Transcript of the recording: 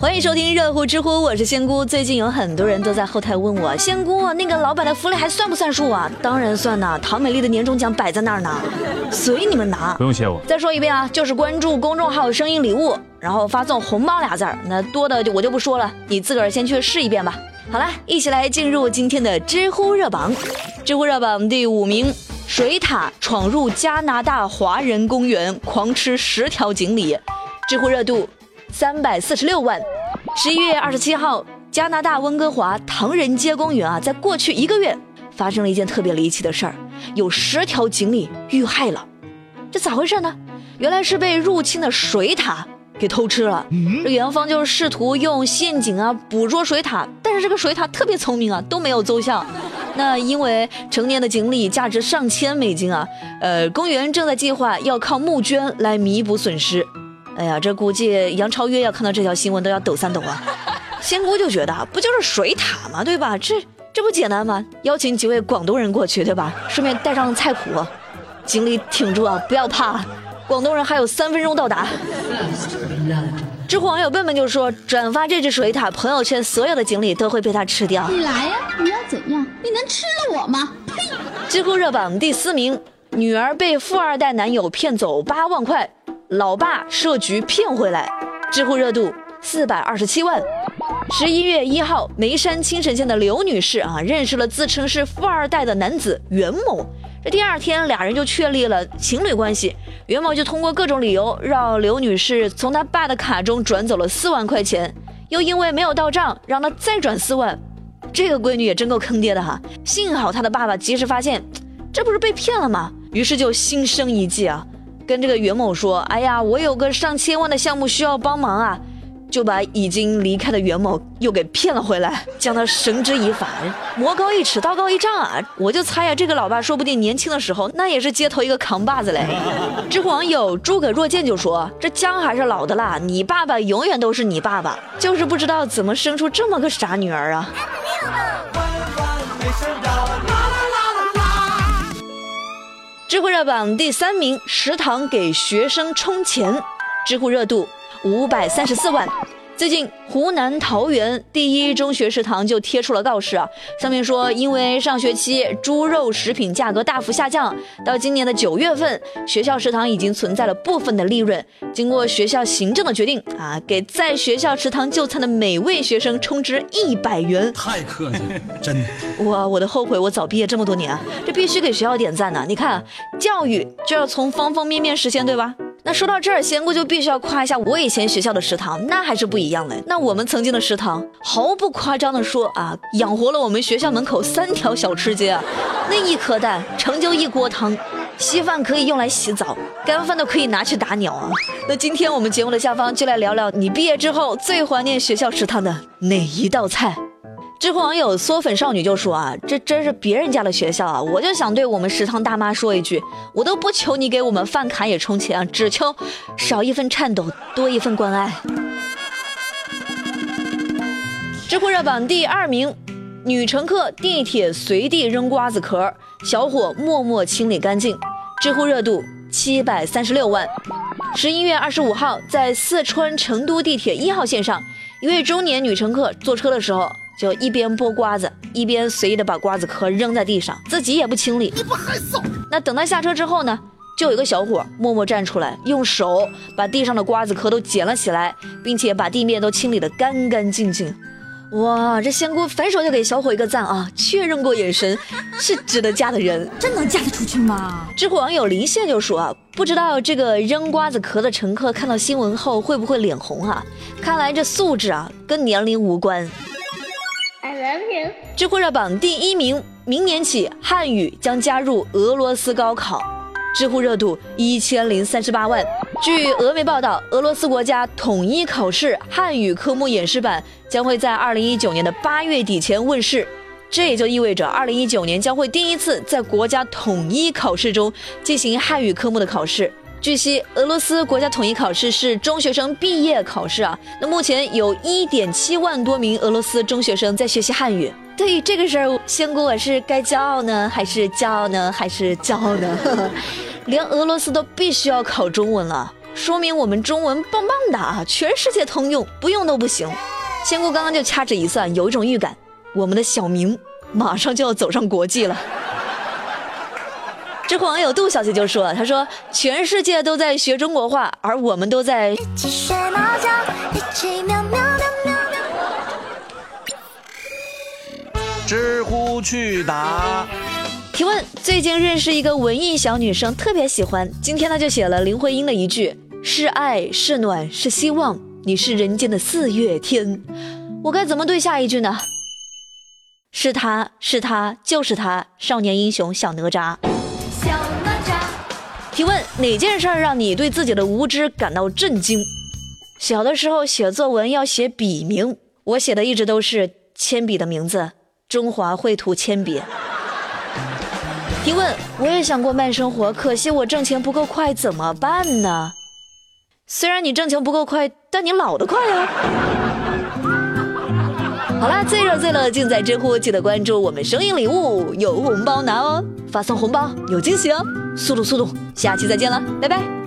欢迎收听热乎知乎，我是仙姑。最近有很多人都在后台问我，仙姑那个老板的福利还算不算数啊？当然算呐，唐美丽的年终奖摆在那儿呢，随你们拿。不用谢我。再说一遍啊，就是关注公众号“声音礼物”，然后发送“红包”俩字儿，那多的就我就不说了，你自个儿先去试一遍吧。好了，一起来进入今天的知乎热榜。知乎热榜第五名：水獭闯入加拿大华人公园，狂吃十条锦鲤。知乎热度。三百四十六万。十一月二十七号，加拿大温哥华唐人街公园啊，在过去一个月发生了一件特别离奇的事儿，有十条锦鲤遇害了。这咋回事呢？原来是被入侵的水獭给偷吃了。这园方就试图用陷阱啊捕捉水獭，但是这个水獭特别聪明啊，都没有奏效。那因为成年的锦鲤价值上千美金啊，呃，公园正在计划要靠募捐来弥补损失。哎呀，这估计杨超越要看到这条新闻都要抖三抖啊！仙姑就觉得不就是水獭吗？对吧？这这不简单吗？邀请几位广东人过去，对吧？顺便带上菜谱，锦鲤挺住啊，不要怕，广东人还有三分钟到达。知乎网友笨笨就说：转发这只水獭朋友圈，所有的锦鲤都会被它吃掉。你来呀！你要怎样？你能吃了我吗？呸！知乎热榜第四名，女儿被富二代男友骗走八万块。老爸设局骗回来，知乎热度四百二十七万。十一月一号，眉山青城县的刘女士啊，认识了自称是富二代的男子袁某。这第二天，俩人就确立了情侣关系。袁某就通过各种理由，让刘女士从他爸的卡中转走了四万块钱，又因为没有到账，让他再转四万。这个闺女也真够坑爹的哈！幸好她的爸爸及时发现，这不是被骗了吗？于是就心生一计啊。跟这个袁某说：“哎呀，我有个上千万的项目需要帮忙啊，就把已经离开的袁某又给骗了回来，将他绳之以法。魔高一尺，道高一丈啊！我就猜呀，这个老爸说不定年轻的时候那也是街头一个扛把子嘞。”知乎网友诸葛若见就说：“这姜还是老的辣，你爸爸永远都是你爸爸，就是不知道怎么生出这么个傻女儿啊。”知乎热榜第三名，食堂给学生充钱，知乎热度五百三十四万。最近，湖南桃园第一中学食堂就贴出了告示啊，上面说，因为上学期猪肉食品价格大幅下降，到今年的九月份，学校食堂已经存在了部分的利润。经过学校行政的决定啊，给在学校食堂就餐的每位学生充值一百元。太客气了，真的。哇，我的后悔我早毕业这么多年啊，这必须给学校点赞呢。你看，教育就要从方方面面实现，对吧？那说到这儿，仙姑就必须要夸一下我以前学校的食堂，那还是不一样的。那我们曾经的食堂，毫不夸张的说啊，养活了我们学校门口三条小吃街啊。那一颗蛋成就一锅汤，稀饭可以用来洗澡，干饭都可以拿去打鸟啊。那今天我们节目的下方就来聊聊你毕业之后最怀念学校食堂的哪一道菜。知乎网友缩粉少女就说啊，这真是别人家的学校啊！我就想对我们食堂大妈说一句，我都不求你给我们饭卡也充钱啊，只求少一份颤抖，多一份关爱。知乎热榜第二名，女乘客地铁随地扔瓜子壳，小伙默默清理干净，知乎热度七百三十六万。十一月二十五号，在四川成都地铁一号线上，一位中年女乘客坐车的时候。就一边剥瓜子，一边随意的把瓜子壳扔在地上，自己也不清理。你不害臊？那等他下车之后呢？就有一个小伙默默站出来，用手把地上的瓜子壳都捡了起来，并且把地面都清理得干干净净。哇，这仙姑反手就给小伙一个赞啊！确认过眼神，是值得嫁的人。真能嫁得出去吗？知乎网友林线就说啊，不知道这个扔瓜子壳的乘客看到新闻后会不会脸红啊？看来这素质啊跟年龄无关。I love you 知乎热榜第一名，明年起汉语将加入俄罗斯高考，知乎热度一千零三十八万。据俄媒报道，俄罗斯国家统一考试汉语科目演示版将会在二零一九年的八月底前问世，这也就意味着二零一九年将会第一次在国家统一考试中进行汉语科目的考试。据悉，俄罗斯国家统一考试是中学生毕业考试啊。那目前有一点七万多名俄罗斯中学生在学习汉语。对于这个事儿，仙姑我是该骄傲呢，还是骄傲呢，还是骄傲呢？连俄罗斯都必须要考中文了，说明我们中文棒棒的啊，全世界通用，不用都不行。仙姑刚刚就掐指一算，有一种预感，我们的小明马上就要走上国际了。知乎网友杜小姐就说：“她说全世界都在学中国话，而我们都在。”知乎去答提问：最近认识一个文艺小女生，特别喜欢。今天她就写了林徽因的一句：“是爱，是暖，是希望，你是人间的四月天。”我该怎么对下一句呢？是他是他就是他，少年英雄小哪吒。小哪吒。提问：哪件事儿让你对自己的无知感到震惊？小的时候写作文要写笔名，我写的一直都是铅笔的名字——中华绘图铅笔。提问：我也想过慢生活，可惜我挣钱不够快，怎么办呢？虽然你挣钱不够快，但你老得快啊！好啦，最热最乐尽在知乎，记得关注我们声音礼物，有红包拿哦！发送红包有惊喜哦！速度速度，下期再见了，拜拜。